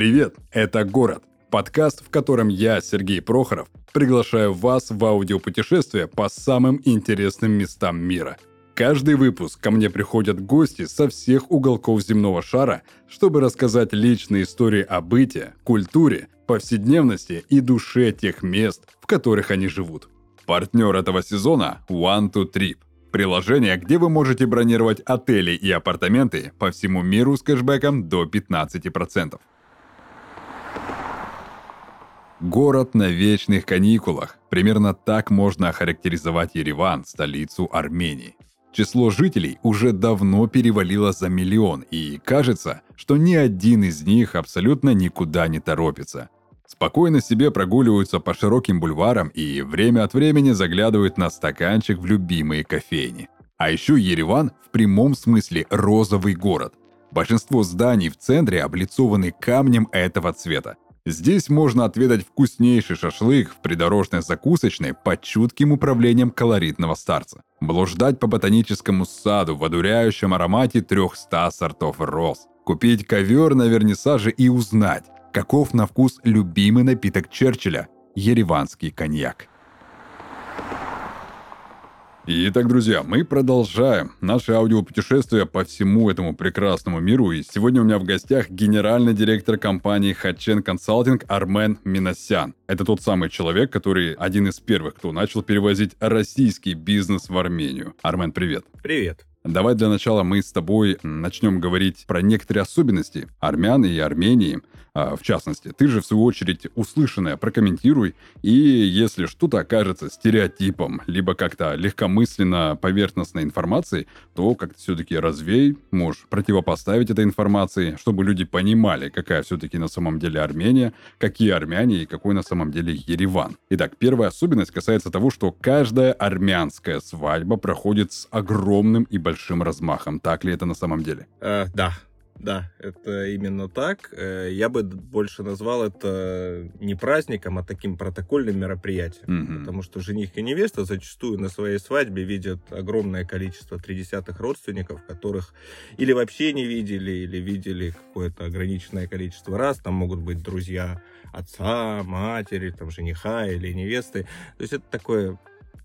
Привет, это «Город» – подкаст, в котором я, Сергей Прохоров, приглашаю вас в аудиопутешествие по самым интересным местам мира. Каждый выпуск ко мне приходят гости со всех уголков земного шара, чтобы рассказать личные истории о быте, культуре, повседневности и душе тех мест, в которых они живут. Партнер этого сезона – One to Trip – приложение, где вы можете бронировать отели и апартаменты по всему миру с кэшбэком до 15%. Город на вечных каникулах. Примерно так можно охарактеризовать Ереван, столицу Армении. Число жителей уже давно перевалило за миллион, и кажется, что ни один из них абсолютно никуда не торопится. Спокойно себе прогуливаются по широким бульварам и время от времени заглядывают на стаканчик в любимые кофейни. А еще Ереван в прямом смысле розовый город. Большинство зданий в центре облицованы камнем этого цвета. Здесь можно отведать вкуснейший шашлык в придорожной закусочной под чутким управлением колоритного старца. Блуждать по ботаническому саду в одуряющем аромате 300 сортов роз. Купить ковер на вернисаже и узнать, каков на вкус любимый напиток Черчилля – ереванский коньяк. Итак, друзья, мы продолжаем наше аудиопутешествие по всему этому прекрасному миру. И сегодня у меня в гостях генеральный директор компании Хачен Консалтинг Армен Миносян. Это тот самый человек, который один из первых, кто начал перевозить российский бизнес в Армению. Армен, привет. Привет. Давай для начала мы с тобой начнем говорить про некоторые особенности армян и Армении, а, в частности. Ты же, в свою очередь, услышанное прокомментируй, и если что-то окажется стереотипом, либо как-то легкомысленно поверхностной информацией, то как-то все-таки развей, можешь противопоставить этой информации, чтобы люди понимали, какая все-таки на самом деле Армения, какие армяне и какой на самом деле Ереван. Итак, первая особенность касается того, что каждая армянская свадьба проходит с огромным и большим размахом. Так ли это на самом деле? Э, да, да, это именно так. Э, я бы больше назвал это не праздником, а таким протокольным мероприятием. Mm-hmm. Потому что жених и невеста зачастую на своей свадьбе видят огромное количество тридесятых родственников, которых или вообще не видели, или видели какое-то ограниченное количество раз. Там могут быть друзья отца, матери, там, жениха или невесты. То есть это такое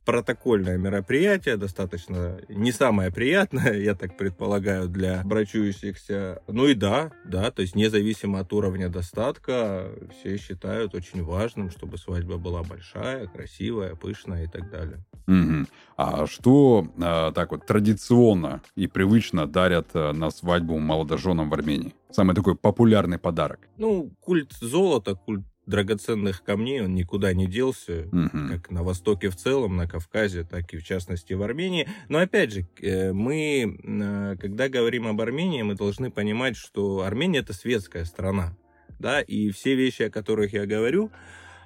протокольное мероприятие, достаточно не самое приятное, я так предполагаю, для брачующихся. Ну и да, да, то есть независимо от уровня достатка, все считают очень важным, чтобы свадьба была большая, красивая, пышная и так далее. Угу. А что а, так вот традиционно и привычно дарят а, на свадьбу молодоженам в Армении? Самый такой популярный подарок. Ну, культ золота, культ драгоценных камней, он никуда не делся, угу. как на Востоке в целом, на Кавказе, так и в частности в Армении. Но опять же, э, мы, э, когда говорим об Армении, мы должны понимать, что Армения это светская страна, да, и все вещи, о которых я говорю,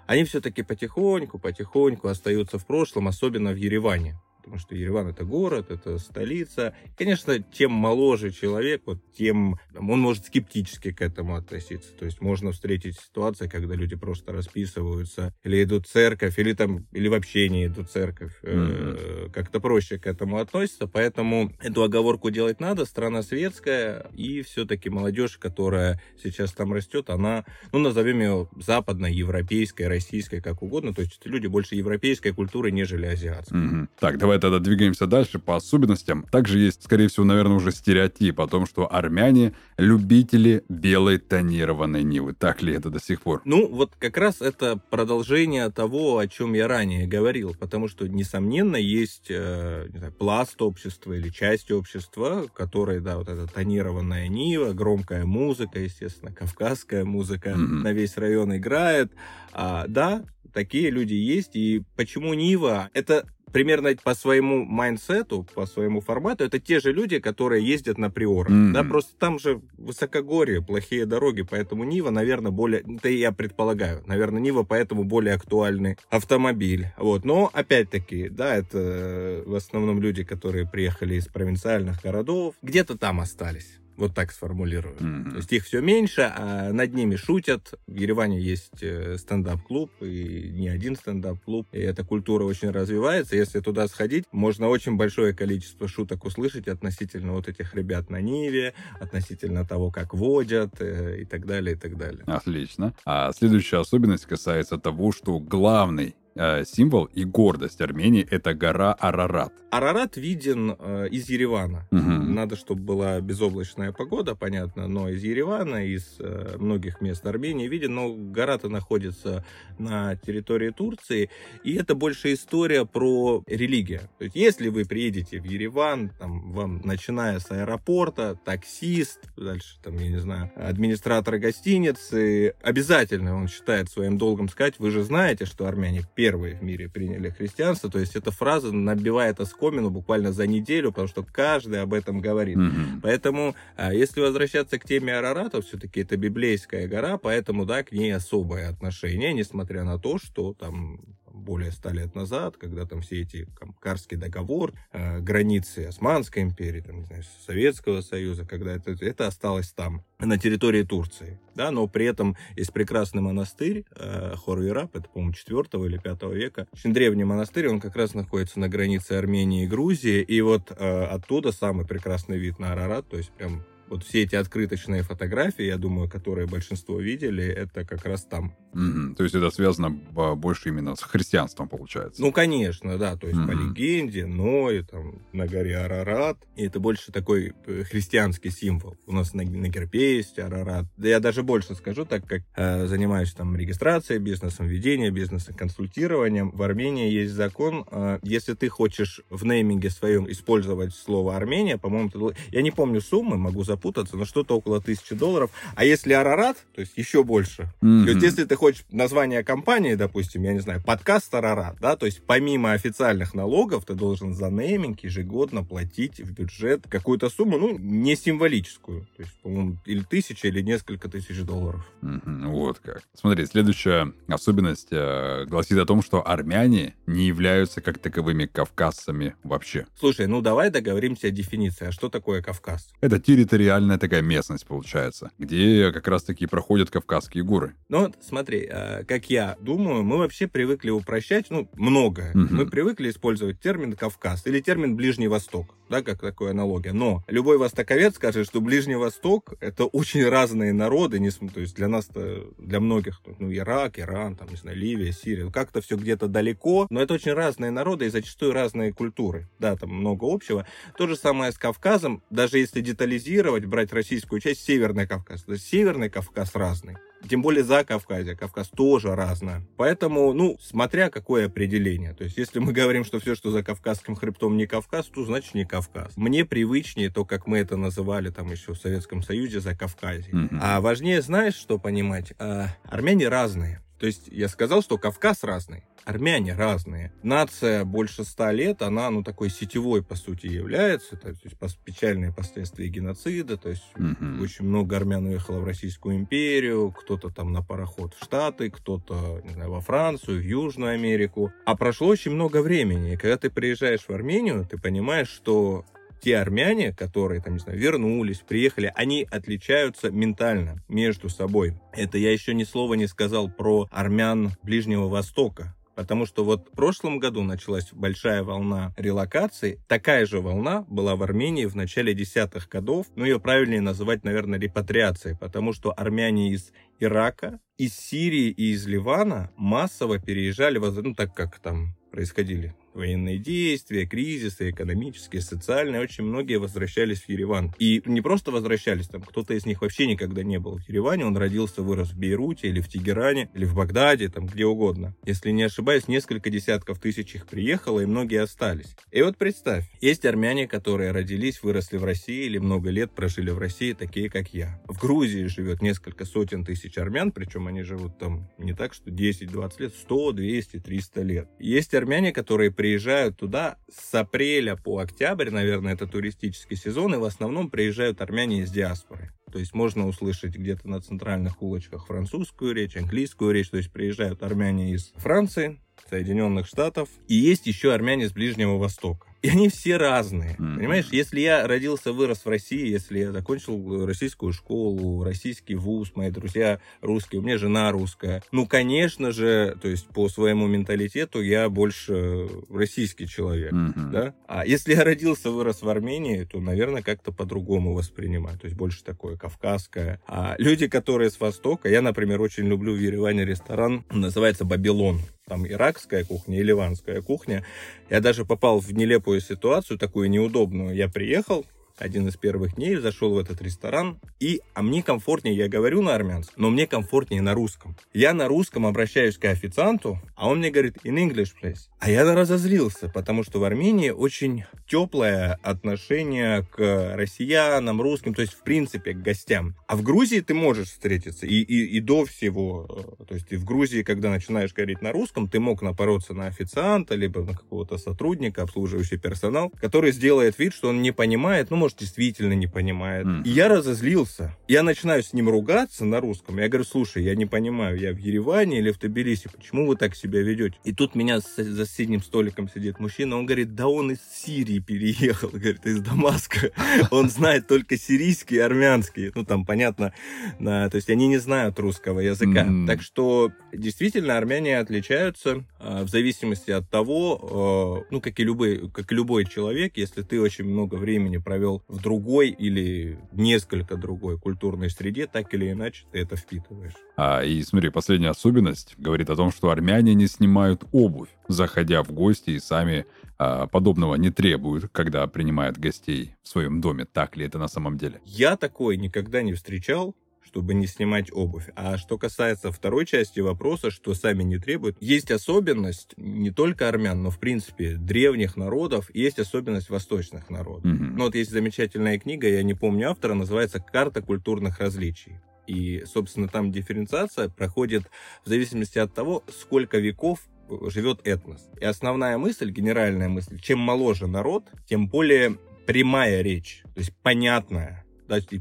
они все-таки потихоньку, потихоньку остаются в прошлом, особенно в Ереване потому что Ереван это город, это столица. Конечно, тем моложе человек, вот тем он может скептически к этому относиться. То есть можно встретить ситуации, когда люди просто расписываются, или идут в церковь, или там, или вообще не идут в церковь. Mm-hmm. Как-то проще к этому относится, поэтому эту оговорку делать надо. Страна светская, и все-таки молодежь, которая сейчас там растет, она, ну, назовем ее западной, европейской, российской, как угодно. То есть люди больше европейской культуры, нежели азиатской. Mm-hmm. Так, давай тогда двигаемся дальше по особенностям. Также есть, скорее всего, наверное, уже стереотип о том, что армяне — любители белой тонированной Нивы. Так ли это до сих пор? Ну, вот как раз это продолжение того, о чем я ранее говорил. Потому что, несомненно, есть э, знаю, пласт общества или часть общества, которой, да, вот эта тонированная Нива, громкая музыка, естественно, кавказская музыка mm-hmm. на весь район играет. А, да, такие люди есть. И почему Нива? Это примерно по своему mindset у, по своему формату, это те же люди, которые ездят на приорах. Mm-hmm. Да, просто там же высокогорье, плохие дороги, поэтому Нива, наверное, более, это я предполагаю, наверное, Нива поэтому более актуальный автомобиль. Вот, но опять-таки, да, это в основном люди, которые приехали из провинциальных городов, где-то там остались Вот так сформулирую. Mm-hmm. То есть их все меньше, а над ними шутят. В Ереване есть э, стендап-клуб, и не один стендап-клуб. И эта культура очень развивается. Если туда сходить, можно очень большое количество шуток услышать относительно вот этих ребят на Ниве, относительно того, как водят э, и так далее, и так далее. Отлично. А следующая особенность касается того, что главный Э, символ и гордость Армении — это гора Арарат. Арарат виден э, из Еревана. Угу. Надо, чтобы была безоблачная погода, понятно, но из Еревана, из э, многих мест Армении виден, но гора-то находится на территории Турции, и это больше история про религию. То есть, если вы приедете в Ереван, там, вам, начиная с аэропорта, таксист, дальше, там, я не знаю, администратор гостиницы, обязательно он считает своим долгом сказать, вы же знаете, что армяне первые в мире приняли христианство. То есть эта фраза набивает оскомину буквально за неделю, потому что каждый об этом говорит. Mm-hmm. Поэтому, а, если возвращаться к теме Арарата, все-таки это библейская гора, поэтому, да, к ней особое отношение, несмотря на то, что там более ста лет назад, когда там все эти Карский договор, э, границы Османской империи, там, не знаю, Советского Союза, когда это, это осталось там, на территории Турции, да, но при этом есть прекрасный монастырь, э, Хор-Ирап, это, по-моему, 4 или 5 века, очень древний монастырь, он как раз находится на границе Армении и Грузии, и вот э, оттуда самый прекрасный вид на Арарат, то есть прям вот все эти открыточные фотографии, я думаю, которые большинство видели, это как раз там. Mm-hmm. То есть это связано больше именно с христианством, получается? Ну, конечно, да. То есть mm-hmm. по легенде, Ной, там, на горе Арарат. И это больше такой э, христианский символ. У нас на, на гербе есть Арарат. Да я даже больше скажу, так как э, занимаюсь там регистрацией, бизнесом ведения, бизнесом консультированием. В Армении есть закон, э, если ты хочешь в нейминге своем использовать слово Армения, по-моему, ты... я не помню суммы, могу запомнить, запутаться, но что-то около тысячи долларов. А если Арарат, то есть еще больше. Mm-hmm. То есть если ты хочешь название компании, допустим, я не знаю, подкаст Арарат, да, то есть помимо официальных налогов ты должен за нейминг ежегодно платить в бюджет какую-то сумму, ну, не символическую. То есть, по-моему, или тысяча, или несколько тысяч долларов. Mm-hmm. Вот как. Смотри, следующая особенность э, гласит о том, что армяне не являются как таковыми кавказцами вообще. Слушай, ну давай договоримся о дефиниции. А что такое Кавказ? Это территория реальная такая местность получается, где как раз-таки проходят Кавказские горы. Ну вот смотри, а, как я думаю, мы вообще привыкли упрощать, ну, многое. Угу. Мы привыкли использовать термин Кавказ или термин Ближний Восток, да, как такая аналогия. Но любой востоковед скажет, что Ближний Восток — это очень разные народы, не, то есть для нас для многих, ну, Ирак, Иран, там, не знаю, Ливия, Сирия, как-то все где-то далеко, но это очень разные народы и зачастую разные культуры. Да, там много общего. То же самое с Кавказом, даже если детализировать, попробовать брать российскую часть, Северный Кавказ. Есть Северный Кавказ разный. Тем более за Кавказе. Кавказ тоже разное. Поэтому, ну, смотря какое определение. То есть, если мы говорим, что все, что за Кавказским хребтом не Кавказ, то значит не Кавказ. Мне привычнее то, как мы это называли там еще в Советском Союзе за Кавказе. Mm-hmm. А важнее, знаешь, что понимать? А, армяне разные. То есть я сказал, что Кавказ разный армяне разные. Нация больше ста лет, она, ну, такой сетевой, по сути, является, то есть печальные последствия геноцида, то есть mm-hmm. очень много армян уехало в Российскую империю, кто-то там на пароход в Штаты, кто-то, не знаю, во Францию, в Южную Америку. А прошло очень много времени, и когда ты приезжаешь в Армению, ты понимаешь, что те армяне, которые, там, не знаю, вернулись, приехали, они отличаются ментально между собой. Это я еще ни слова не сказал про армян Ближнего Востока. Потому что вот в прошлом году началась большая волна релокации. Такая же волна была в Армении в начале десятых годов. Ну, ее правильнее называть, наверное, репатриацией, потому что армяне из Ирака, из Сирии и из Ливана массово переезжали, ну, так как там происходили военные действия, кризисы, экономические, социальные, очень многие возвращались в Ереван. И не просто возвращались, там кто-то из них вообще никогда не был в Ереване, он родился, вырос в Бейруте или в Тегеране, или в Багдаде, там где угодно. Если не ошибаюсь, несколько десятков тысяч их приехало, и многие остались. И вот представь, есть армяне, которые родились, выросли в России или много лет прожили в России, такие как я. В Грузии живет несколько сотен тысяч армян, причем они живут там не так, что 10-20 лет, 100, 200, 300 лет. Есть армяне, которые приезжают туда с апреля по октябрь, наверное, это туристический сезон, и в основном приезжают армяне из диаспоры. То есть можно услышать где-то на центральных улочках французскую речь, английскую речь. То есть приезжают армяне из Франции, Соединенных Штатов. И есть еще армяне с Ближнего Востока. И они все разные. Mm-hmm. Понимаешь, если я родился, вырос в России, если я закончил российскую школу, российский вуз, мои друзья русские, у меня жена русская, ну, конечно же, то есть по своему менталитету я больше российский человек, mm-hmm. да? А если я родился, вырос в Армении, то, наверное, как-то по-другому воспринимаю, то есть больше такое кавказское. А люди, которые с Востока, я, например, очень люблю в Ереване ресторан, называется «Бабилон» там иракская кухня и ливанская кухня. Я даже попал в нелепую ситуацию, такую неудобную. Я приехал, один из первых дней, зашел в этот ресторан, и, а мне комфортнее, я говорю на армянском, но мне комфортнее на русском. Я на русском обращаюсь к официанту, а он мне говорит, in English, please. А я разозлился, потому что в Армении очень теплое отношение к россиянам, русским, то есть, в принципе, к гостям. А в Грузии ты можешь встретиться, и, и, и до всего, э, то есть, и в Грузии, когда начинаешь говорить на русском, ты мог напороться на официанта, либо на какого-то сотрудника, обслуживающий персонал, который сделает вид, что он не понимает, ну, может, действительно не понимает. Mm. И я разозлился. Я начинаю с ним ругаться на русском. Я говорю, слушай, я не понимаю, я в Ереване или в Тбилиси, почему вы так себя ведете? И тут меня за соседним столиком сидит мужчина, он говорит, да он из Сирии переехал, говорит, из Дамаска. Он знает только сирийский и армянский. Ну, там, понятно, то есть они не знают русского языка. Так что, действительно, армяне отличаются э, в зависимости от того, э, ну, как и, любой, как и любой человек, если ты очень много времени провел в другой или несколько другой культурной среде, так или иначе ты это впитываешь. А, и смотри, последняя особенность говорит о том, что армяне не снимают обувь, заходя в гости и сами а, подобного не требуют, когда принимают гостей в своем доме. Так ли это на самом деле? Я такой никогда не встречал чтобы не снимать обувь. А что касается второй части вопроса, что сами не требуют, есть особенность не только армян, но в принципе древних народов, есть особенность восточных народов. Mm-hmm. Ну вот есть замечательная книга, я не помню автора, называется «Карта культурных различий». И, собственно, там дифференциация проходит в зависимости от того, сколько веков живет этнос. И основная мысль, генеральная мысль, чем моложе народ, тем более прямая речь, то есть понятная,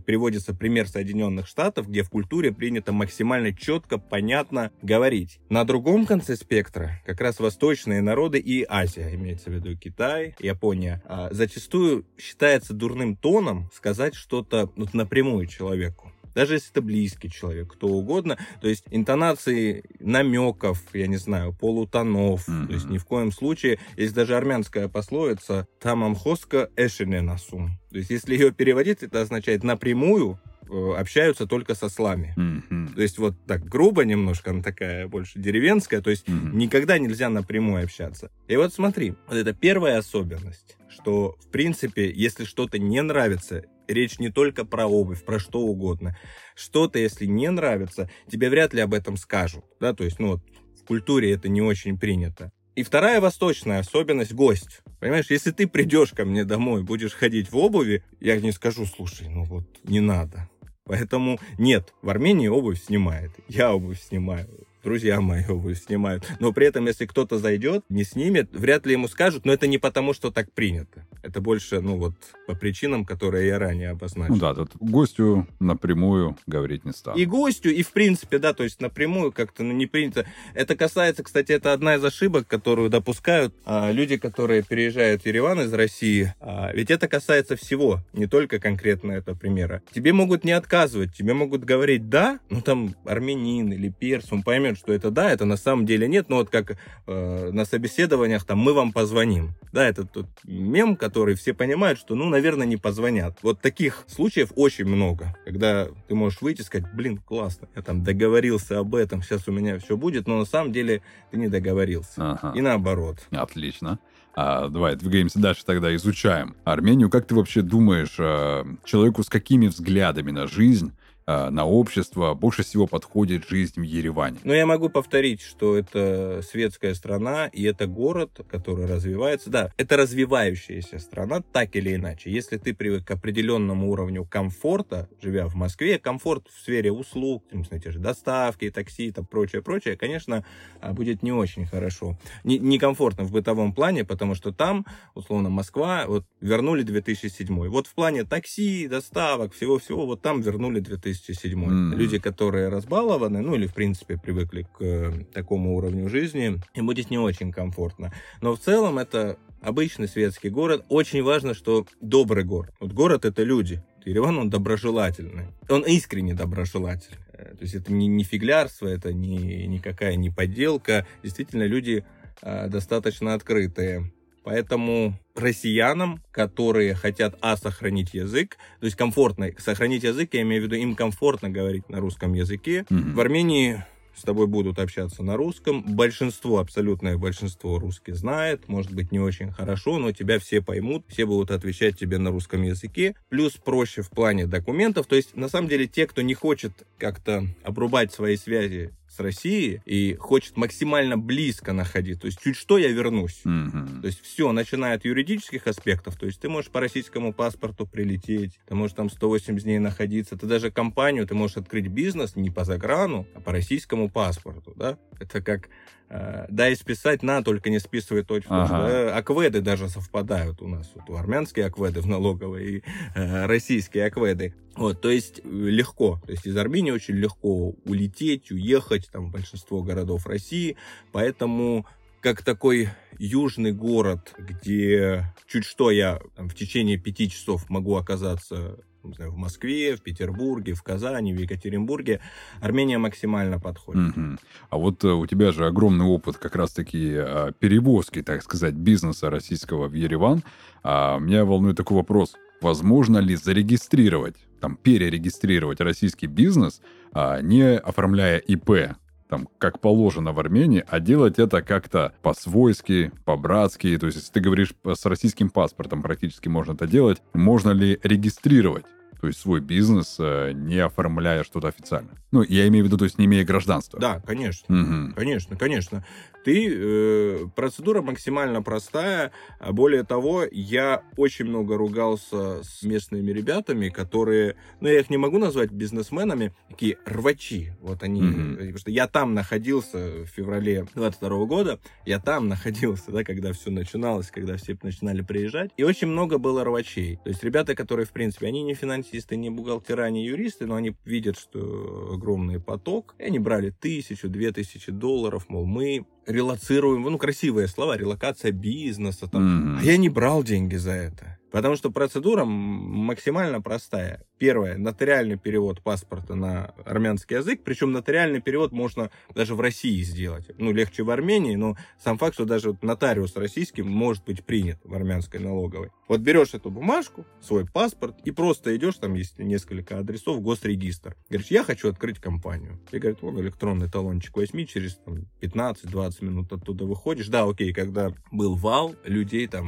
приводится пример Соединенных Штатов, где в культуре принято максимально четко, понятно говорить. На другом конце спектра как раз восточные народы и Азия, имеется в виду Китай, Япония, а, зачастую считается дурным тоном сказать что-то вот, напрямую человеку даже если это близкий человек, кто угодно. То есть интонации намеков, я не знаю, полутонов. Mm-hmm. То есть ни в коем случае, есть даже армянская пословица «тамамхоска эшене насум». То есть если ее переводить, это означает напрямую э, общаются только со слами. Mm-hmm. То есть вот так грубо немножко, она такая больше деревенская, то есть mm-hmm. никогда нельзя напрямую общаться. И вот смотри, вот это первая особенность, что в принципе, если что-то не нравится, речь не только про обувь, про что угодно. Что-то, если не нравится, тебе вряд ли об этом скажут. Да, то есть, ну вот, в культуре это не очень принято. И вторая восточная особенность – гость. Понимаешь, если ты придешь ко мне домой, будешь ходить в обуви, я не скажу, слушай, ну вот, не надо. Поэтому нет, в Армении обувь снимает. Я обувь снимаю друзья мои обувь снимают. Но при этом, если кто-то зайдет, не снимет, вряд ли ему скажут, но это не потому, что так принято. Это больше, ну вот, по причинам, которые я ранее обозначил. Ну да, тут гостю напрямую говорить не стану. И гостю, и в принципе, да, то есть напрямую как-то ну, не принято. Это касается, кстати, это одна из ошибок, которую допускают а, люди, которые переезжают в Ереван из России. А, ведь это касается всего, не только конкретно этого примера. Тебе могут не отказывать, тебе могут говорить «да», ну там армянин или перс, он поймет, что это да, это на самом деле нет, но вот как э, на собеседованиях там мы вам позвоним. Да, это тот мем, который все понимают, что, ну, наверное, не позвонят. Вот таких случаев очень много, когда ты можешь выйти и сказать, блин, классно, я там договорился об этом, сейчас у меня все будет, но на самом деле ты не договорился. Ага. И наоборот. Отлично. А, давай двигаемся дальше тогда, изучаем Армению. Как ты вообще думаешь, э, человеку с какими взглядами на жизнь на общество больше всего подходит жизнь в Ереване. Но я могу повторить, что это светская страна, и это город, который развивается. Да, это развивающаяся страна, так или иначе. Если ты привык к определенному уровню комфорта, живя в Москве, комфорт в сфере услуг, те же доставки, такси, там прочее, прочее, конечно, а, будет не очень хорошо. Некомфортно в бытовом плане, потому что там, условно, Москва, вот вернули 2007. Вот в плане такси, доставок, всего-всего, вот там вернули 2007 207. Mm-hmm. Люди, которые разбалованы, ну или в принципе привыкли к э, такому уровню жизни, им будет не очень комфортно. Но в целом это обычный светский город. Очень важно, что добрый город. Вот город это люди. Ереван, он доброжелательный. Он искренне доброжелательный. Э, то есть это не, не фиглярство, это не, никакая не подделка. Действительно, люди э, достаточно открытые. Поэтому россиянам, которые хотят, а, сохранить язык, то есть комфортно сохранить язык, я имею в виду, им комфортно говорить на русском языке. Mm-hmm. В Армении с тобой будут общаться на русском. Большинство, абсолютное большинство русский знает, может быть, не очень хорошо, но тебя все поймут, все будут отвечать тебе на русском языке. Плюс проще в плане документов. То есть, на самом деле, те, кто не хочет как-то обрубать свои связи с Россией и хочет максимально близко находить. То есть чуть что я вернусь. Mm-hmm. То есть все, начиная от юридических аспектов. То есть ты можешь по российскому паспорту прилететь, ты можешь там 108 дней находиться, ты даже компанию, ты можешь открыть бизнес не по заграну, а по российскому паспорту. Да? Это как Э, да, и списать на, только не списывай точно. Ага. Да? Акведы даже совпадают у нас. Вот, армянские акведы в налоговой и э, российские акведы. Вот, то есть э, легко. То есть из Армении очень легко улететь, уехать, там большинство городов России. Поэтому как такой южный город, где чуть что я там, в течение пяти часов могу оказаться не знаю, в Москве, в Петербурге, в Казани, в Екатеринбурге, Армения максимально подходит. Угу. А вот э, у тебя же огромный опыт как раз-таки а, перевозки, так сказать, бизнеса российского в Ереван. А меня волнует такой вопрос. Возможно ли зарегистрировать, там, перерегистрировать российский бизнес, а, не оформляя ИП? там, как положено в Армении, а делать это как-то по-свойски, по-братски. То есть, если ты говоришь с российским паспортом, практически можно это делать. Можно ли регистрировать то есть свой бизнес, э, не оформляя что-то официально. Ну, я имею в виду, то есть не имея гражданства. Да, конечно. Угу. Конечно, конечно ты, э, процедура максимально простая. Более того, я очень много ругался с местными ребятами, которые, ну, я их не могу назвать бизнесменами, такие рвачи. Вот они, mm-hmm. потому что я там находился в феврале 22 года, я там находился, да, когда все начиналось, когда все начинали приезжать, и очень много было рвачей. То есть ребята, которые, в принципе, они не финансисты, не бухгалтера, не юристы, но они видят, что огромный поток, и они брали тысячу, две тысячи долларов, мол, мы релацируем, ну, красивые слова, релокация бизнеса, там. Mm-hmm. А я не брал деньги за это. Потому что процедура максимально простая. Первое, нотариальный перевод паспорта на армянский язык, причем нотариальный перевод можно даже в России сделать. Ну, легче в Армении, но сам факт, что даже нотариус российский может быть принят в армянской налоговой. Вот берешь эту бумажку, свой паспорт, и просто идешь, там есть несколько адресов, госрегистр. Говоришь, я хочу открыть компанию. И говорит, вон электронный талончик возьми, через 15-20 минут оттуда выходишь. Да, окей, когда был вал, людей там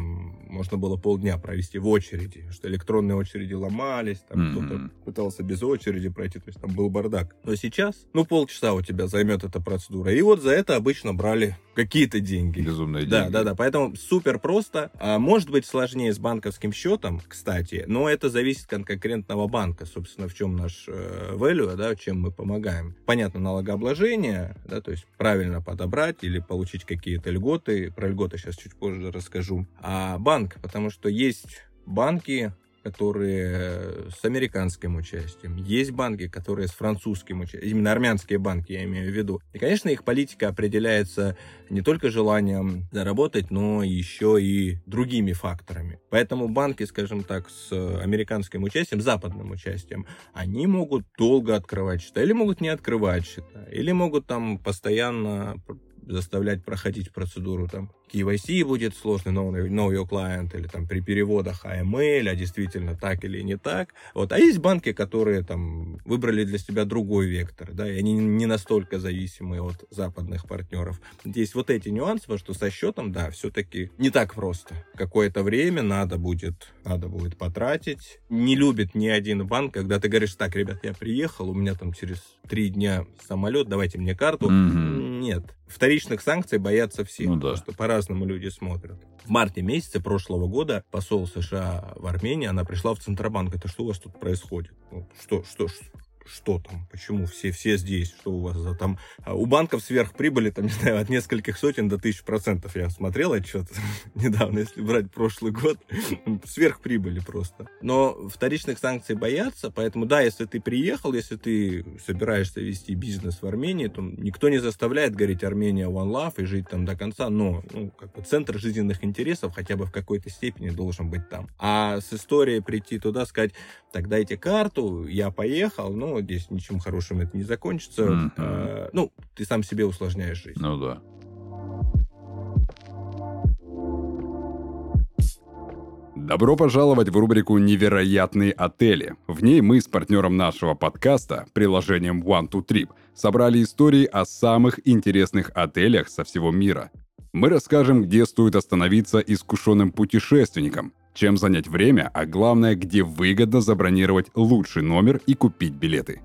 можно было полдня провести в очереди, что электронные очереди ломались, там mm-hmm кто-то пытался без очереди пройти, то есть там был бардак. Но сейчас, ну, полчаса у тебя займет эта процедура. И вот за это обычно брали какие-то деньги. Безумные деньги. Да, да, да. Поэтому супер просто. А, может быть сложнее с банковским счетом, кстати, но это зависит от конкретного банка. Собственно, в чем наш э, value, да, чем мы помогаем. Понятно, налогообложение, да, то есть правильно подобрать или получить какие-то льготы. Про льготы сейчас чуть позже расскажу. А банк, потому что есть банки, которые с американским участием, есть банки, которые с французским участием, именно армянские банки я имею в виду. И, конечно, их политика определяется не только желанием заработать, но еще и другими факторами. Поэтому банки, скажем так, с американским участием, западным участием, они могут долго открывать счета, или могут не открывать счета, или могут там постоянно заставлять проходить процедуру там KYC будет сложный, know, know your client, или там при переводах AML, а действительно так или не так. Вот. А есть банки, которые там выбрали для себя другой вектор, да, и они не настолько зависимы от западных партнеров. Здесь вот эти нюансы, что со счетом, да, все-таки не так просто. Какое-то время надо будет, надо будет потратить. Не любит ни один банк, когда ты говоришь, так, ребят, я приехал, у меня там через три дня самолет, давайте мне карту. Mm-hmm. Нет. Вторичных санкций боятся все. Ну, да. что пора по-разному люди смотрят. В марте месяце прошлого года посол США в Армении, она пришла в Центробанк. Это что у вас тут происходит? Ну, что, что, что там, почему все, все здесь, что у вас за там... А у банков сверхприбыли, там, не знаю, от нескольких сотен до тысяч процентов. Я смотрел отчет недавно, если брать прошлый год, сверхприбыли просто. Но вторичных санкций боятся, поэтому, да, если ты приехал, если ты собираешься вести бизнес в Армении, то никто не заставляет говорить Армения One Love и жить там до конца, но ну, как бы центр жизненных интересов хотя бы в какой-то степени должен быть там. А с историей прийти туда, сказать, так дайте карту, я поехал, ну, здесь ничем хорошим это не закончится. Mm-hmm. А, ну, ты сам себе усложняешь жизнь. Ну да. Добро пожаловать в рубрику «Невероятные отели». В ней мы с партнером нашего подкаста, приложением One to Trip, собрали истории о самых интересных отелях со всего мира. Мы расскажем, где стоит остановиться искушенным путешественникам, чем занять время, а главное, где выгодно забронировать лучший номер и купить билеты.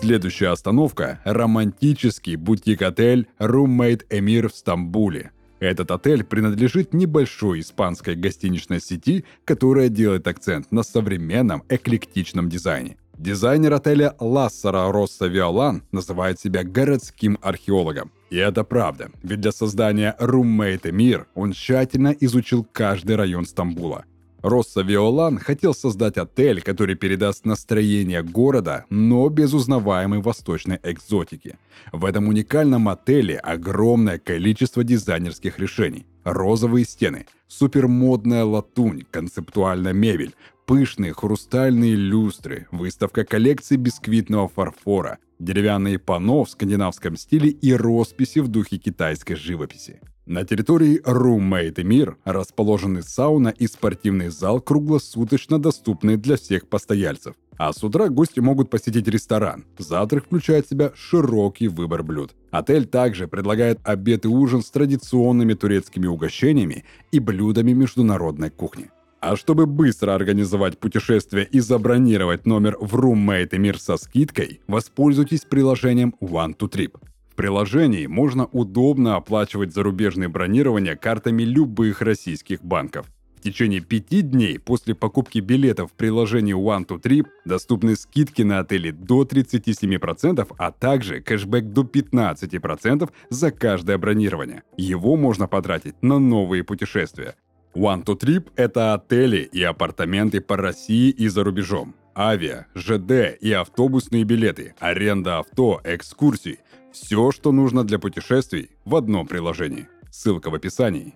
Следующая остановка – романтический бутик-отель Roommate Emir в Стамбуле. Этот отель принадлежит небольшой испанской гостиничной сети, которая делает акцент на современном эклектичном дизайне. Дизайнер отеля Лассара Росса Виолан называет себя городским археологом. И это правда, ведь для создания Roommate Emir он тщательно изучил каждый район Стамбула. Росса Виолан хотел создать отель, который передаст настроение города, но без узнаваемой восточной экзотики. В этом уникальном отеле огромное количество дизайнерских решений. Розовые стены, супермодная латунь, концептуальная мебель, пышные хрустальные люстры, выставка коллекций бисквитного фарфора, деревянные панно в скандинавском стиле и росписи в духе китайской живописи. На территории Roommate Мир расположены сауна и спортивный зал, круглосуточно доступные для всех постояльцев. А с утра гости могут посетить ресторан. Завтрак включает в себя широкий выбор блюд. Отель также предлагает обед и ужин с традиционными турецкими угощениями и блюдами международной кухни. А чтобы быстро организовать путешествие и забронировать номер в Roommate Мир со скидкой, воспользуйтесь приложением One to Trip приложении можно удобно оплачивать зарубежные бронирования картами любых российских банков. В течение пяти дней после покупки билетов в приложении One to Trip доступны скидки на отели до 37%, а также кэшбэк до 15% за каждое бронирование. Его можно потратить на новые путешествия. One to Trip – это отели и апартаменты по России и за рубежом. Авиа, ЖД и автобусные билеты, аренда авто, экскурсии – все, что нужно для путешествий в одном приложении. Ссылка в описании.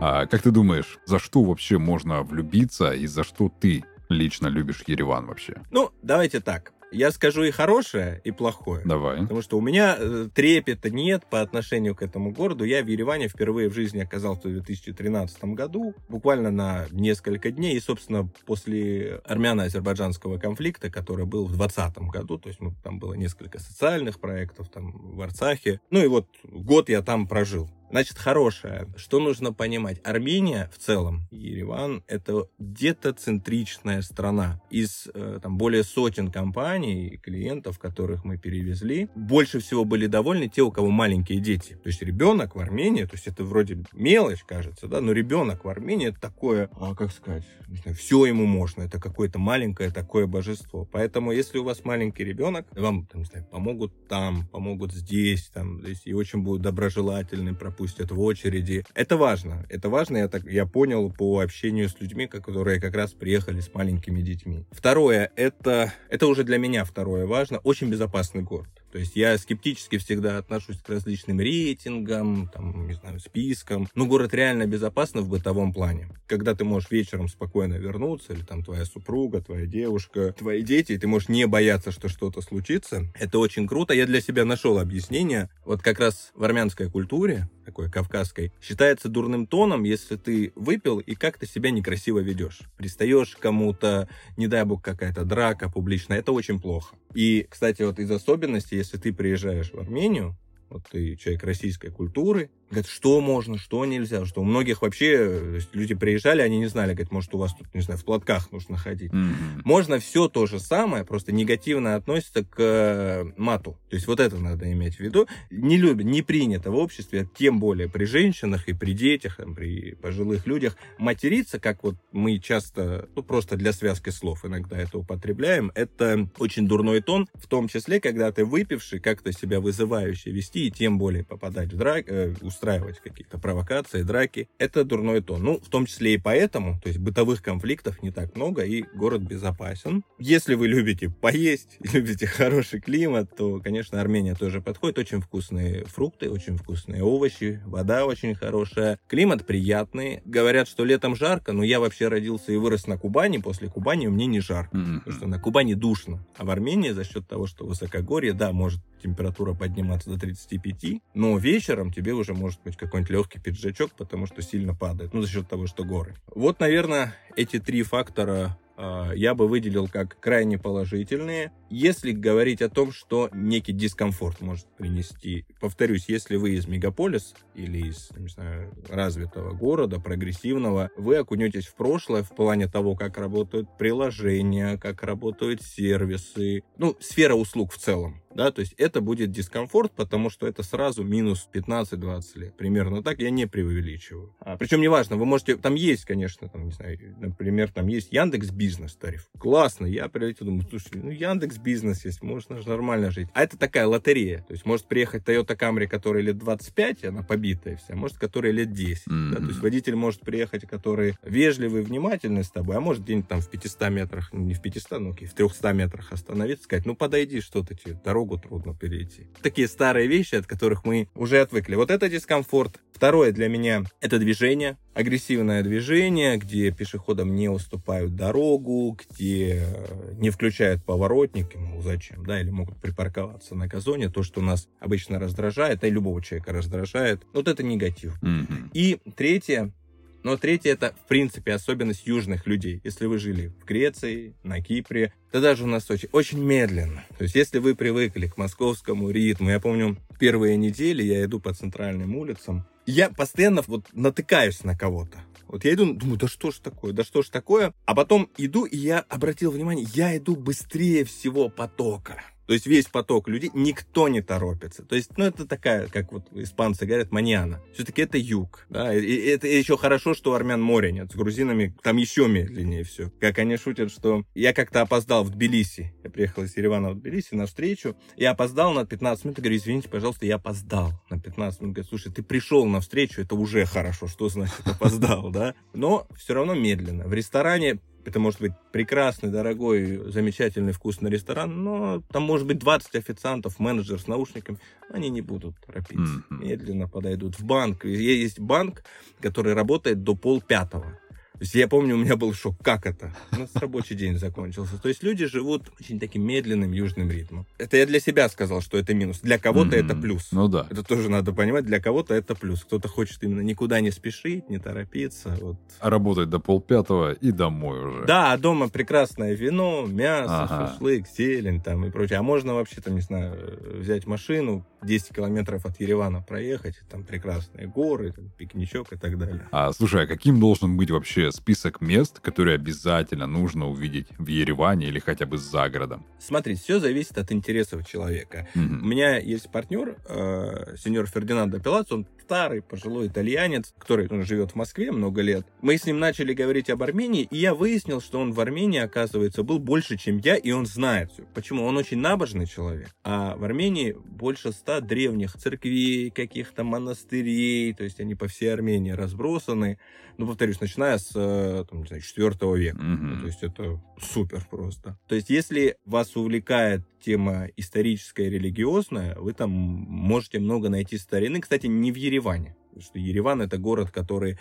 А как ты думаешь, за что вообще можно влюбиться и за что ты лично любишь Ереван вообще? Ну, давайте так. Я скажу и хорошее, и плохое. Давай. Потому что у меня э, трепета нет по отношению к этому городу. Я в Ереване впервые в жизни оказался в 2013 году, буквально на несколько дней. И, собственно, после армяно-азербайджанского конфликта, который был в 2020 году, то есть ну, там было несколько социальных проектов там в Арцахе. Ну и вот год я там прожил. Значит, хорошее. Что нужно понимать? Армения в целом, Ереван, это где-то центричная страна. Из э, там, более сотен компаний и клиентов, которых мы перевезли, больше всего были довольны те, у кого маленькие дети. То есть ребенок в Армении, то есть это вроде мелочь, кажется, да, но ребенок в Армении это такое, а, как сказать, знаю, все ему можно. Это какое-то маленькое такое божество. Поэтому, если у вас маленький ребенок, вам, там, не знаю, помогут там, помогут здесь, там, здесь, и очень будут доброжелательны, пропустят в очереди. Это важно. Это важно, я, так, я понял по общению с людьми, которые как раз приехали с маленькими детьми. Второе, это, это уже для меня второе важно, очень безопасный город. То есть я скептически всегда отношусь к различным рейтингам, там, не знаю, спискам. Но город реально безопасный в бытовом плане. Когда ты можешь вечером спокойно вернуться, или там твоя супруга, твоя девушка, твои дети, и ты можешь не бояться, что что-то случится, это очень круто. Я для себя нашел объяснение. Вот как раз в армянской культуре такой кавказской, считается дурным тоном, если ты выпил и как-то себя некрасиво ведешь. Пристаешь кому-то, не дай бог какая-то драка публичная, это очень плохо. И, кстати, вот из особенностей, если ты приезжаешь в Армению, вот ты человек российской культуры, говорят, что можно, что нельзя, что у многих вообще люди приезжали, они не знали, говорят, может, у вас тут, не знаю, в платках нужно ходить. Mm-hmm. Можно все то же самое, просто негативно относится к э, мату. То есть вот это надо иметь в виду. Не любят, не принято в обществе, тем более при женщинах и при детях, там, при пожилых людях, материться, как вот мы часто, ну, просто для связки слов иногда это употребляем, это очень дурной тон, в том числе, когда ты выпивший, как-то себя вызывающе вести, и тем более попадать в драк, э, устраивать какие-то провокации, драки, это дурной тон. Ну, в том числе и поэтому, то есть бытовых конфликтов не так много, и город безопасен. Если вы любите поесть, любите хороший климат, то, конечно, Армения тоже подходит. Очень вкусные фрукты, очень вкусные овощи, вода очень хорошая, климат приятный. Говорят, что летом жарко, но я вообще родился и вырос на Кубани. После Кубани мне не жарко, mm-hmm. потому что на Кубани душно. А в Армении за счет того, что высокогорье, да, может температура подниматься до 35, но вечером тебе уже может быть какой-нибудь легкий пиджачок, потому что сильно падает, ну, за счет того, что горы. Вот, наверное, эти три фактора я бы выделил как крайне положительные. Если говорить о том, что некий дискомфорт может принести, повторюсь, если вы из мегаполиса или из, не знаю, развитого города, прогрессивного, вы окунетесь в прошлое в плане того, как работают приложения, как работают сервисы, ну, сфера услуг в целом да, то есть это будет дискомфорт, потому что это сразу минус 15-20 лет, примерно так, я не преувеличиваю. А, причем неважно, вы можете, там есть, конечно, там, не знаю, например, там есть Яндекс Бизнес тариф, классно, я прилетел, думаю, слушай, ну Яндекс Бизнес есть, можно же нормально жить. А это такая лотерея, то есть может приехать Toyota Camry, которая лет 25, она побитая вся, может, которая лет 10, mm-hmm. да, то есть водитель может приехать, который вежливый, внимательный с тобой, а может где-нибудь там в 500 метрах, не в 500, ну окей, в 300 метрах остановиться, сказать, ну подойди, что-то тебе, дорогу дорогу трудно перейти. Такие старые вещи, от которых мы уже отвыкли. Вот это дискомфорт. Второе для меня — это движение. Агрессивное движение, где пешеходам не уступают дорогу, где э, не включают поворотники, мол, зачем, да, или могут припарковаться на газоне. То, что нас обычно раздражает, и любого человека раздражает. Вот это негатив. Mm-hmm. И третье но третье это, в принципе, особенность южных людей. Если вы жили в Греции, на Кипре, да даже у нас очень, очень медленно. То есть, если вы привыкли к московскому ритму, я помню, первые недели я иду по центральным улицам, я постоянно вот натыкаюсь на кого-то. Вот я иду, думаю, да что ж такое, да что ж такое. А потом иду, и я обратил внимание, я иду быстрее всего потока. То есть весь поток людей, никто не торопится. То есть, ну, это такая, как вот испанцы говорят, маньяна. Все-таки это юг. Да? И, это еще хорошо, что армян моря нет. С грузинами там еще медленнее все. Как они шутят, что я как-то опоздал в Тбилиси. Я приехал из Еревана в Тбилиси на встречу. Я опоздал на 15 минут. Я говорю, извините, пожалуйста, я опоздал на 15 минут. Говорю, слушай, ты пришел на встречу, это уже хорошо. Что значит опоздал, да? Но все равно медленно. В ресторане это может быть прекрасный, дорогой, замечательный, вкусный ресторан, но там может быть 20 официантов, менеджер с наушниками. Они не будут торопиться. Mm-hmm. Медленно подойдут в банк. Есть банк, который работает до полпятого. То есть я помню, у меня был шок, как это? У нас рабочий день закончился. То есть люди живут очень таким медленным южным ритмом. Это я для себя сказал, что это минус. Для кого-то mm-hmm. это плюс. Ну да. Это тоже надо понимать. Для кого-то это плюс. Кто-то хочет именно никуда не спешить, не торопиться. Вот. А работать до полпятого и домой уже. Да, а дома прекрасное вино, мясо, ага. шашлык, зелень там и прочее. А можно вообще там, не знаю, взять машину, 10 километров от Еревана проехать, там прекрасные горы, там, пикничок и так далее. А слушай, а каким должен быть вообще список мест, которые обязательно нужно увидеть в Ереване или хотя бы за городом? Смотри, все зависит от интересов человека. Угу. У меня есть партнер, э, сеньор Фердинандо Пилац, он старый пожилой итальянец, который ну, живет в Москве много лет. Мы с ним начали говорить об Армении, и я выяснил, что он в Армении, оказывается, был больше, чем я, и он знает все. Почему? Он очень набожный человек, а в Армении больше ста древних церквей, каких-то монастырей, то есть они по всей Армении разбросаны. Ну, повторюсь, начиная с э, там, не знаю, 4 века. Mm-hmm. Ну, то есть это супер просто. То есть если вас увлекает тема историческая религиозная, вы там можете много найти старины. Кстати, не в Ереване. Что Ереван это город, который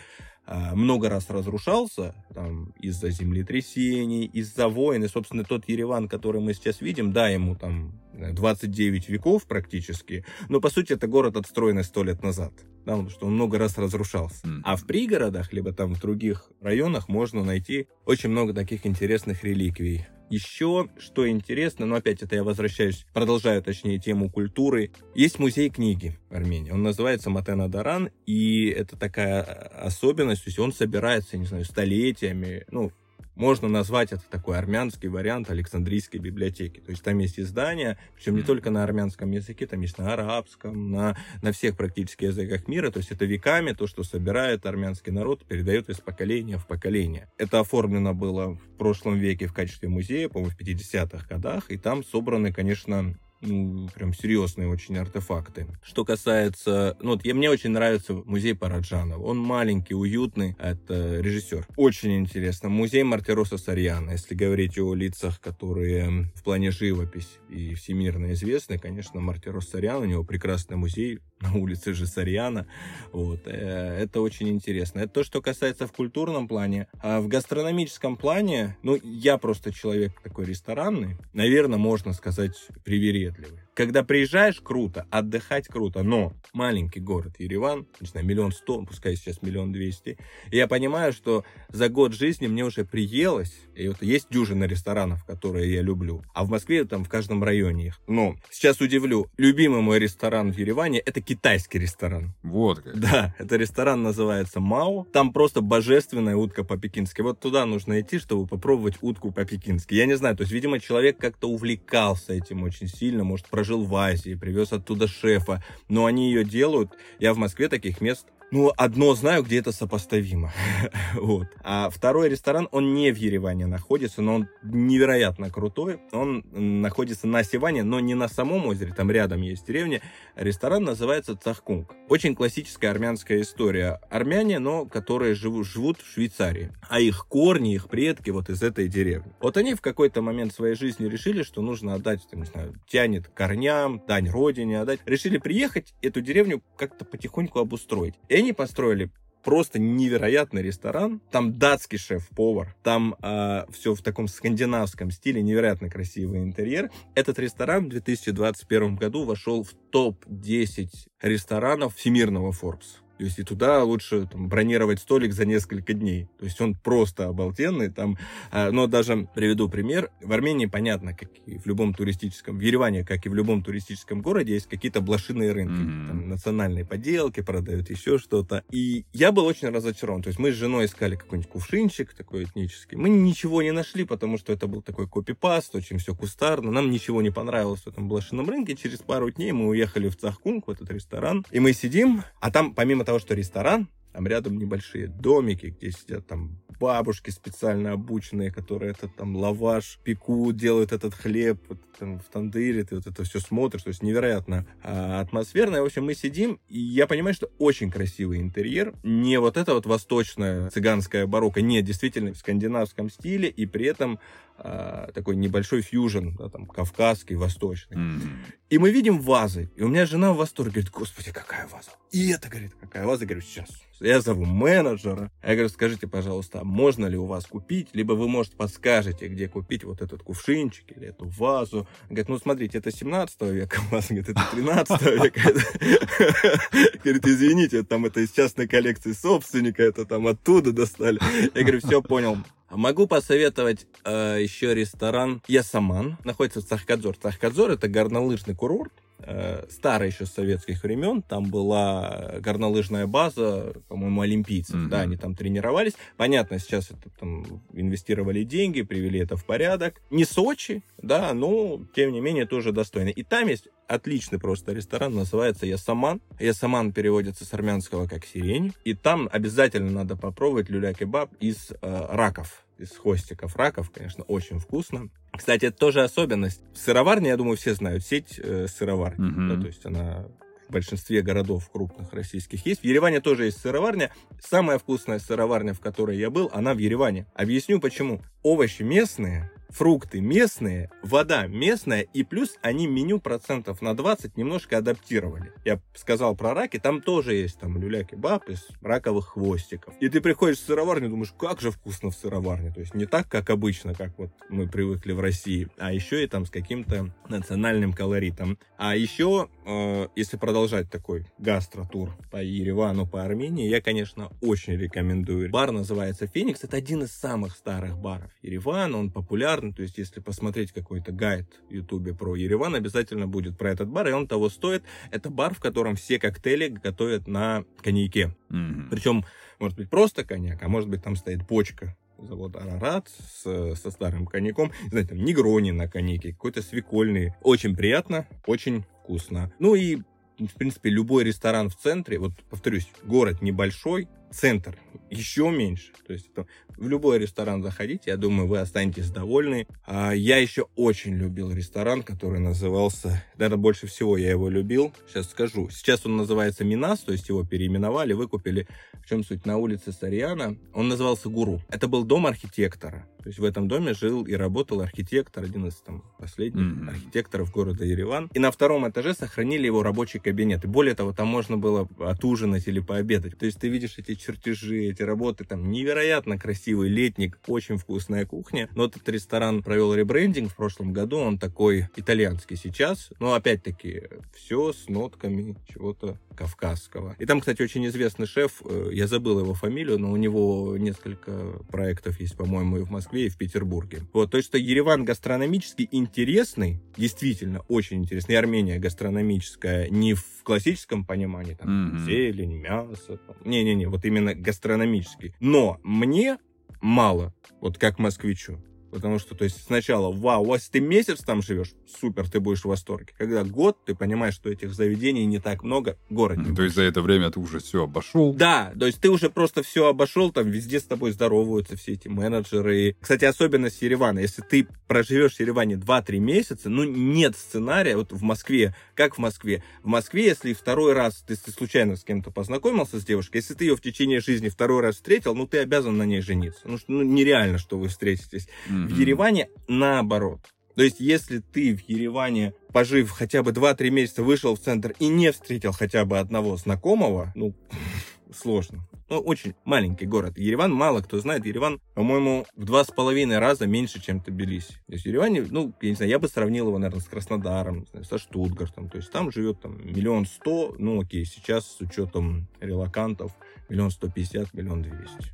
а, много раз разрушался там, из-за землетрясений, из-за войн. И, собственно, тот Ереван, который мы сейчас видим, да, ему там 29 веков практически, но, по сути, это город, отстроенный сто лет назад. Да, потому что он много раз разрушался. Mm. А в пригородах, либо там в других районах можно найти очень много таких интересных реликвий. Еще, что интересно, но опять это я возвращаюсь, продолжаю, точнее, тему культуры. Есть музей книги в Армении. Он называется Матена Даран, и это такая особенность, то есть он собирается, не знаю, столетиями, ну, можно назвать это такой армянский вариант Александрийской библиотеки. То есть там есть издания, причем не только на армянском языке, там есть на арабском, на, на всех практически языках мира. То есть это веками то, что собирает армянский народ, передает из поколения в поколение. Это оформлено было в прошлом веке в качестве музея, по-моему, в 50-х годах, и там собраны, конечно, прям серьезные очень артефакты. Что касается... Ну, вот, я, мне очень нравится музей Параджанова. Он маленький, уютный. Это режиссер. Очень интересно. Музей Мартироса Сарьяна. Если говорить о лицах, которые в плане живопись и всемирно известны, конечно, Мартирос Сарьян, у него прекрасный музей на улице же Сарьяна. Вот. Э, это очень интересно. Это то, что касается в культурном плане. А в гастрономическом плане, ну, я просто человек такой ресторанный, наверное, можно сказать, привередливый. Когда приезжаешь, круто, отдыхать круто, но маленький город Ереван, не знаю, миллион сто, пускай сейчас миллион двести, я понимаю, что за год жизни мне уже приелось, и вот есть дюжина ресторанов, которые я люблю, а в Москве там в каждом районе их. Но сейчас удивлю, любимый мой ресторан в Ереване это китайский ресторан. Вот как. Да, это ресторан называется Мао, там просто божественная утка по-пекински. Вот туда нужно идти, чтобы попробовать утку по-пекински. Я не знаю, то есть, видимо, человек как-то увлекался этим очень сильно, может, прожил в Азии, привез оттуда шефа, но они ее делают. Я в Москве таких мест ну, одно знаю, где это сопоставимо. вот. А второй ресторан, он не в Ереване находится, но он невероятно крутой. Он находится на Сиване, но не на самом озере, там рядом есть деревня. Ресторан называется Цахкунг. Очень классическая армянская история. Армяне, но которые живут, живут в Швейцарии. А их корни, их предки вот из этой деревни. Вот они в какой-то момент своей жизни решили, что нужно отдать, там, не знаю, тянет корням, дань родине отдать. Решили приехать, эту деревню как-то потихоньку обустроить. И они построили просто невероятный ресторан. Там датский шеф-повар, там э, а, все в таком скандинавском стиле, невероятно красивый интерьер. Этот ресторан в 2021 году вошел в топ-10 ресторанов всемирного Forbes. То есть и туда лучше там, бронировать столик за несколько дней. То есть он просто обалденный. Там, э, но даже приведу пример. В Армении, понятно, как и в любом туристическом, в Ереване, как и в любом туристическом городе, есть какие-то блошиные рынки. Mm-hmm. Там национальные поделки продают, еще что-то. И я был очень разочарован. То есть мы с женой искали какой-нибудь кувшинчик такой этнический. Мы ничего не нашли, потому что это был такой копипаст, очень все кустарно. Нам ничего не понравилось в этом блошином рынке. Через пару дней мы уехали в Цахкунг, в этот ресторан. И мы сидим, а там помимо того, что ресторан, там рядом небольшие домики, где сидят там бабушки специально обученные, которые этот там лаваш пекут, делают этот хлеб вот, там, в тандыре, ты вот это все смотришь, то есть невероятно а, атмосферно. В общем, мы сидим, и я понимаю, что очень красивый интерьер, не вот это вот восточная цыганская барокко, нет, действительно в скандинавском стиле, и при этом а, такой небольшой фьюжн, да, там, кавказский, восточный. Mm-hmm. И мы видим вазы, и у меня жена в восторге, говорит, господи, какая ваза. И это, говорит, какая ваза, я говорю, сейчас, я зову менеджера. Я говорю, скажите, пожалуйста, а можно ли у вас купить? Либо вы, может, подскажете, где купить вот этот кувшинчик или эту вазу. Он говорит, ну, смотрите, это 17 века ваза, говорит, это 13 века. Говорит, извините, там это из частной коллекции собственника, это там оттуда достали. Я говорю, все, понял. Могу посоветовать э, еще ресторан Ясаман. Находится в Цахкадзор. Цахкадзор это горнолыжный курорт. Э, старый еще с советских времен. Там была горнолыжная база, по-моему, олимпийцев. Mm-hmm. Да, они там тренировались. Понятно, сейчас это там инвестировали деньги, привели это в порядок. Не Сочи, да, но тем не менее тоже достойно. И там есть отличный просто ресторан, называется Ясаман. Ясаман переводится с армянского как сирень. И там обязательно надо попробовать люля-кебаб из э, раков из хвостиков раков, конечно, очень вкусно. Кстати, это тоже особенность. Сыроварня, я думаю, все знают, сеть э, сыроварни. Mm-hmm. Да, то есть она в большинстве городов крупных российских есть. В Ереване тоже есть сыроварня. Самая вкусная сыроварня, в которой я был, она в Ереване. Объясню почему. Овощи местные, фрукты местные, вода местная, и плюс они меню процентов на 20 немножко адаптировали. Я сказал про раки, там тоже есть там люля-кебаб из раковых хвостиков. И ты приходишь в сыроварню, думаешь, как же вкусно в сыроварне. То есть не так, как обычно, как вот мы привыкли в России, а еще и там с каким-то национальным колоритом. А еще, э, если продолжать такой гастротур по Еревану, по Армении, я, конечно, очень рекомендую. Бар называется «Феникс». Это один из самых старых баров Еревана, он популярный популярный, то есть если посмотреть какой-то гайд в Ютубе про Ереван, обязательно будет про этот бар, и он того стоит. Это бар, в котором все коктейли готовят на коньяке. Mm-hmm. Причем, может быть, просто коньяк, а может быть, там стоит почка завод Арарат с, со старым коньяком. Знаете, там негрони на коньяке, какой-то свекольный. Очень приятно, очень вкусно. Ну и в принципе, любой ресторан в центре, вот повторюсь, город небольшой, центр еще меньше. То есть это, в любой ресторан заходите, я думаю, вы останетесь довольны. А я еще очень любил ресторан, который назывался, наверное, больше всего я его любил. Сейчас скажу. Сейчас он называется Минас, то есть его переименовали, выкупили. В чем суть? На улице Сарьяна. Он назывался Гуру. Это был дом архитектора. То есть в этом доме жил и работал архитектор, один из там последних mm-hmm. архитекторов города Ереван. И на втором этаже сохранили его рабочий кабинет. И более того, там можно было отужинать или пообедать. То есть ты видишь эти чертежи, эти работы, там невероятно красивый летник, очень вкусная кухня. Но этот ресторан провел ребрендинг в прошлом году, он такой итальянский сейчас, но опять-таки все с нотками чего-то кавказского. И там, кстати, очень известный шеф, э, я забыл его фамилию, но у него несколько проектов есть, по-моему, и в Москве, и в Петербурге. Вот, то есть, что Ереван гастрономически интересный, действительно очень интересный, и Армения гастрономическая не в классическом понимании, там, mm-hmm. зелень, мясо, не-не-не, вот именно гастрономический. Но мне мало, вот как москвичу. Потому что, то есть, сначала, вау, если ты месяц там живешь, супер, ты будешь в восторге. Когда год, ты понимаешь, что этих заведений не так много, город не То есть, за это время ты уже все обошел? Да, то есть, ты уже просто все обошел, там везде с тобой здороваются все эти менеджеры. Кстати, особенность Еревана, если ты проживешь в Ереване 2-3 месяца, ну, нет сценария, вот в Москве, как в Москве? В Москве, если второй раз ты, ты случайно с кем-то познакомился с девушкой, если ты ее в течение жизни второй раз встретил, ну, ты обязан на ней жениться. Ну, ну нереально, что вы встретитесь. Mm в Ереване наоборот. То есть, если ты в Ереване, пожив хотя бы 2-3 месяца, вышел в центр и не встретил хотя бы одного знакомого, ну, сложно. Ну, очень маленький город. Ереван мало кто знает. Ереван, по-моему, в два с половиной раза меньше, чем Тбилиси. То есть Ереване, ну, я не знаю, я бы сравнил его, наверное, с Краснодаром, знаю, со Штутгартом. То есть там живет там миллион сто, ну, окей, сейчас с учетом релакантов миллион сто пятьдесят, миллион двести.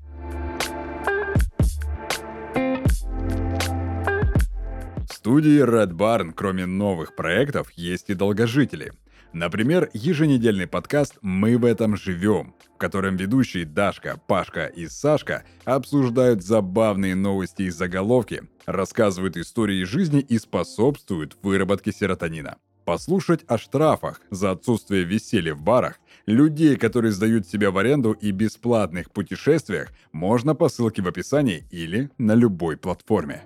Студии Red Barn, кроме новых проектов, есть и долгожители. Например, еженедельный подкаст «Мы в этом живем», в котором ведущие Дашка, Пашка и Сашка обсуждают забавные новости и заголовки, рассказывают истории жизни и способствуют выработке серотонина. Послушать о штрафах за отсутствие веселья в барах, людей, которые сдают себя в аренду и бесплатных путешествиях, можно по ссылке в описании или на любой платформе.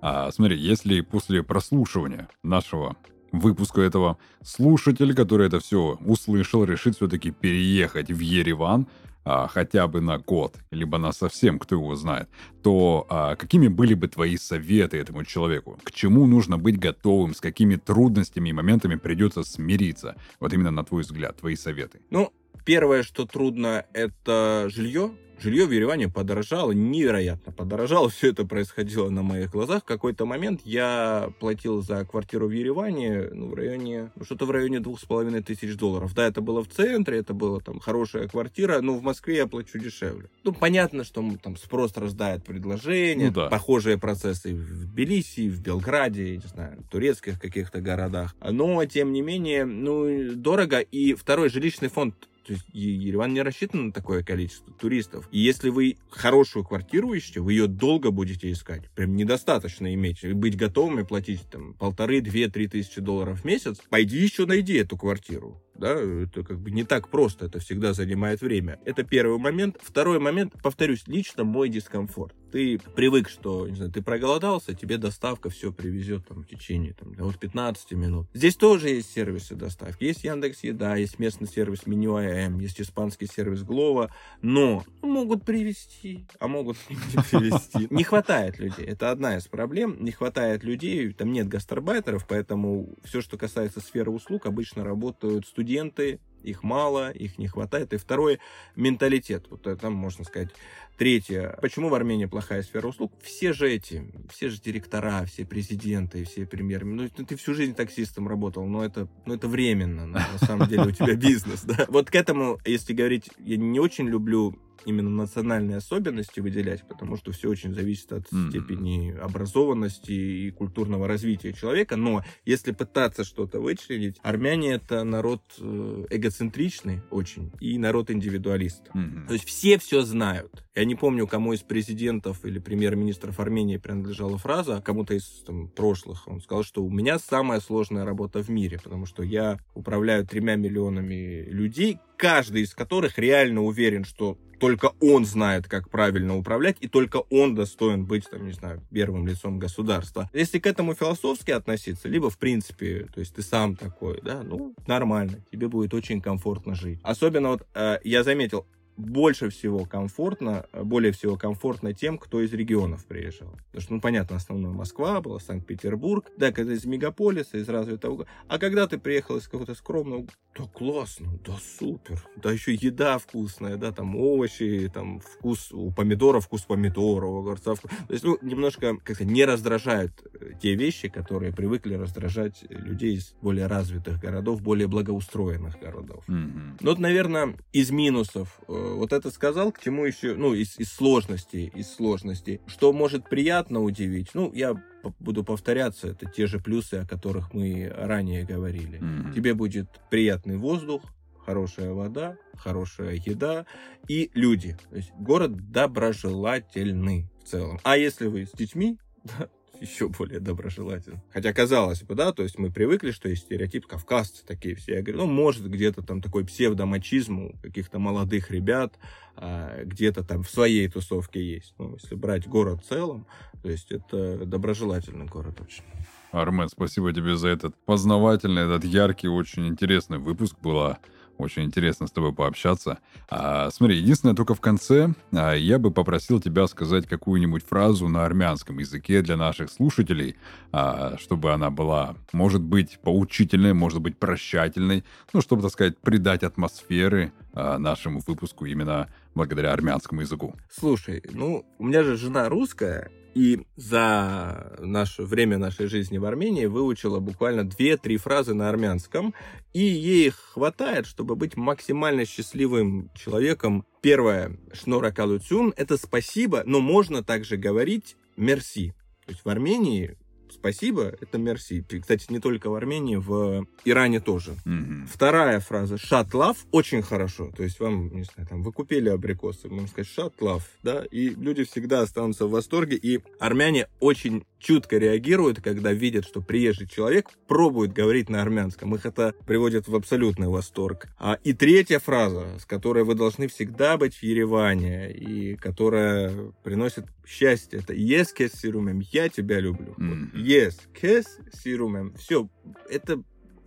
А смотри, если после прослушивания нашего выпуска этого слушатель, который это все услышал, решит все-таки переехать в Ереван, а, хотя бы на год, либо на совсем, кто его знает, то а, какими были бы твои советы этому человеку? К чему нужно быть готовым, с какими трудностями и моментами придется смириться? Вот именно на твой взгляд, твои советы. Ну, первое, что трудно, это жилье, Жилье в Ереване подорожало, невероятно подорожало. Все это происходило на моих глазах. В какой-то момент я платил за квартиру в Ереване ну, в районе, ну, что-то в районе двух с половиной тысяч долларов. Да, это было в центре, это была там хорошая квартира, но в Москве я плачу дешевле. Ну, понятно, что там спрос рождает предложение, ну, да. похожие процессы в Тбилиси, в Белграде, не знаю, в турецких каких-то городах. Но, тем не менее, ну, дорого. И второй жилищный фонд то есть Ереван не рассчитан на такое количество туристов. И если вы хорошую квартиру ищете, вы ее долго будете искать. Прям недостаточно иметь. Быть готовыми платить там полторы, две, три тысячи долларов в месяц. Пойди еще найди эту квартиру да, это как бы не так просто, это всегда занимает время. Это первый момент. Второй момент, повторюсь, лично мой дискомфорт. Ты привык, что, не знаю, ты проголодался, тебе доставка все привезет там в течение там, от 15 минут. Здесь тоже есть сервисы доставки. Есть Яндекс Еда, есть местный сервис Меню АМ, есть испанский сервис Глова, но могут привезти, а могут не привезти. Не хватает людей. Это одна из проблем. Не хватает людей, там нет гастарбайтеров, поэтому все, что касается сферы услуг, обычно работают студенты студенты, их мало, их не хватает. И второе, менталитет. Вот там можно сказать. Третье, почему в Армении плохая сфера услуг? Все же эти, все же директора, все президенты, все премьеры. Ну, ты всю жизнь таксистом работал, но это, ну, это временно. На самом деле у тебя бизнес, да. Вот к этому, если говорить, я не очень люблю именно национальные особенности выделять, потому что все очень зависит от mm-hmm. степени образованности и культурного развития человека. Но если пытаться что-то вычленить, армяне это народ э, эгоцентричный очень и народ индивидуалист. Mm-hmm. То есть все все знают. Я не помню, кому из президентов или премьер-министров Армении принадлежала фраза, кому-то из там, прошлых. Он сказал, что у меня самая сложная работа в мире, потому что я управляю тремя миллионами людей, каждый из которых реально уверен, что только он знает, как правильно управлять, и только он достоин быть, там, не знаю, первым лицом государства. Если к этому философски относиться, либо, в принципе, то есть ты сам такой, да, ну, нормально, тебе будет очень комфортно жить. Особенно вот э, я заметил, больше всего комфортно, более всего комфортно тем, кто из регионов приезжал. Потому что, ну, понятно, основная Москва была, Санкт-Петербург, да, когда из мегаполиса, из развитого... А когда ты приехал из какого-то скромного, да классно, да супер, да еще еда вкусная, да, там овощи, там вкус у помидора, вкус помидора, у огурца. Вкус... То есть, ну, немножко, как сказать, не раздражают э, те вещи, которые привыкли раздражать людей из более развитых городов, более благоустроенных городов. Mm-hmm. Ну, вот, наверное, из минусов э, вот это сказал, к чему еще, ну, из, из сложностей, из сложностей. Что может приятно удивить? Ну, я буду повторяться, это те же плюсы, о которых мы ранее говорили. Mm-hmm. Тебе будет приятный воздух, хорошая вода, хорошая еда и люди. То есть город доброжелательный в целом. А если вы с детьми, еще более доброжелателен. Хотя казалось бы, да, то есть мы привыкли, что есть стереотип кавказцы такие все. Я говорю, ну, может, где-то там такой псевдомачизм у каких-то молодых ребят, а, где-то там в своей тусовке есть. Ну, если брать город в целом, то есть это доброжелательный город очень. Армен, спасибо тебе за этот познавательный, этот яркий, очень интересный выпуск. Была очень интересно с тобой пообщаться. А, смотри, единственное, только в конце а, я бы попросил тебя сказать какую-нибудь фразу на армянском языке для наших слушателей, а, чтобы она была, может быть, поучительной, может быть, прощательной, ну, чтобы, так сказать, придать атмосферы а, нашему выпуску именно благодаря армянскому языку. Слушай, ну, у меня же жена русская, и за наше время нашей жизни в Армении выучила буквально 2-3 фразы на армянском, и ей хватает, чтобы быть максимально счастливым человеком. Первое, шнора калуцюн, это спасибо, но можно также говорить мерси. То есть в Армении спасибо, это мерси. Кстати, не только в Армении, в Иране тоже. Mm-hmm. Вторая фраза шат love очень хорошо. То есть вам, не знаю, там, вы купили абрикосы, можно сказать шат love, да, и люди всегда останутся в восторге, и армяне очень чутко реагируют, когда видят, что приезжий человек пробует говорить на армянском. Их это приводит в абсолютный восторг. А, и третья фраза, с которой вы должны всегда быть в Ереване, и которая приносит счастье, это «Yes, kes sirumem», «Я тебя люблю». «Yes, kes sirumem». Все, это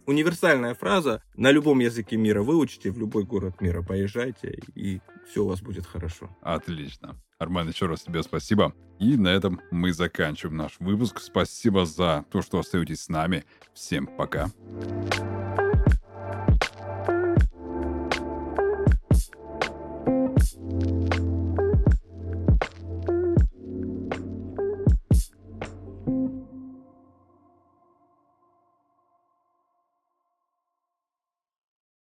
универсальная фраза. На любом языке мира выучите, в любой город мира поезжайте, и все у вас будет хорошо. Отлично. Армен, еще раз тебе спасибо. И на этом мы заканчиваем наш выпуск. Спасибо за то, что остаетесь с нами. Всем пока. Пока.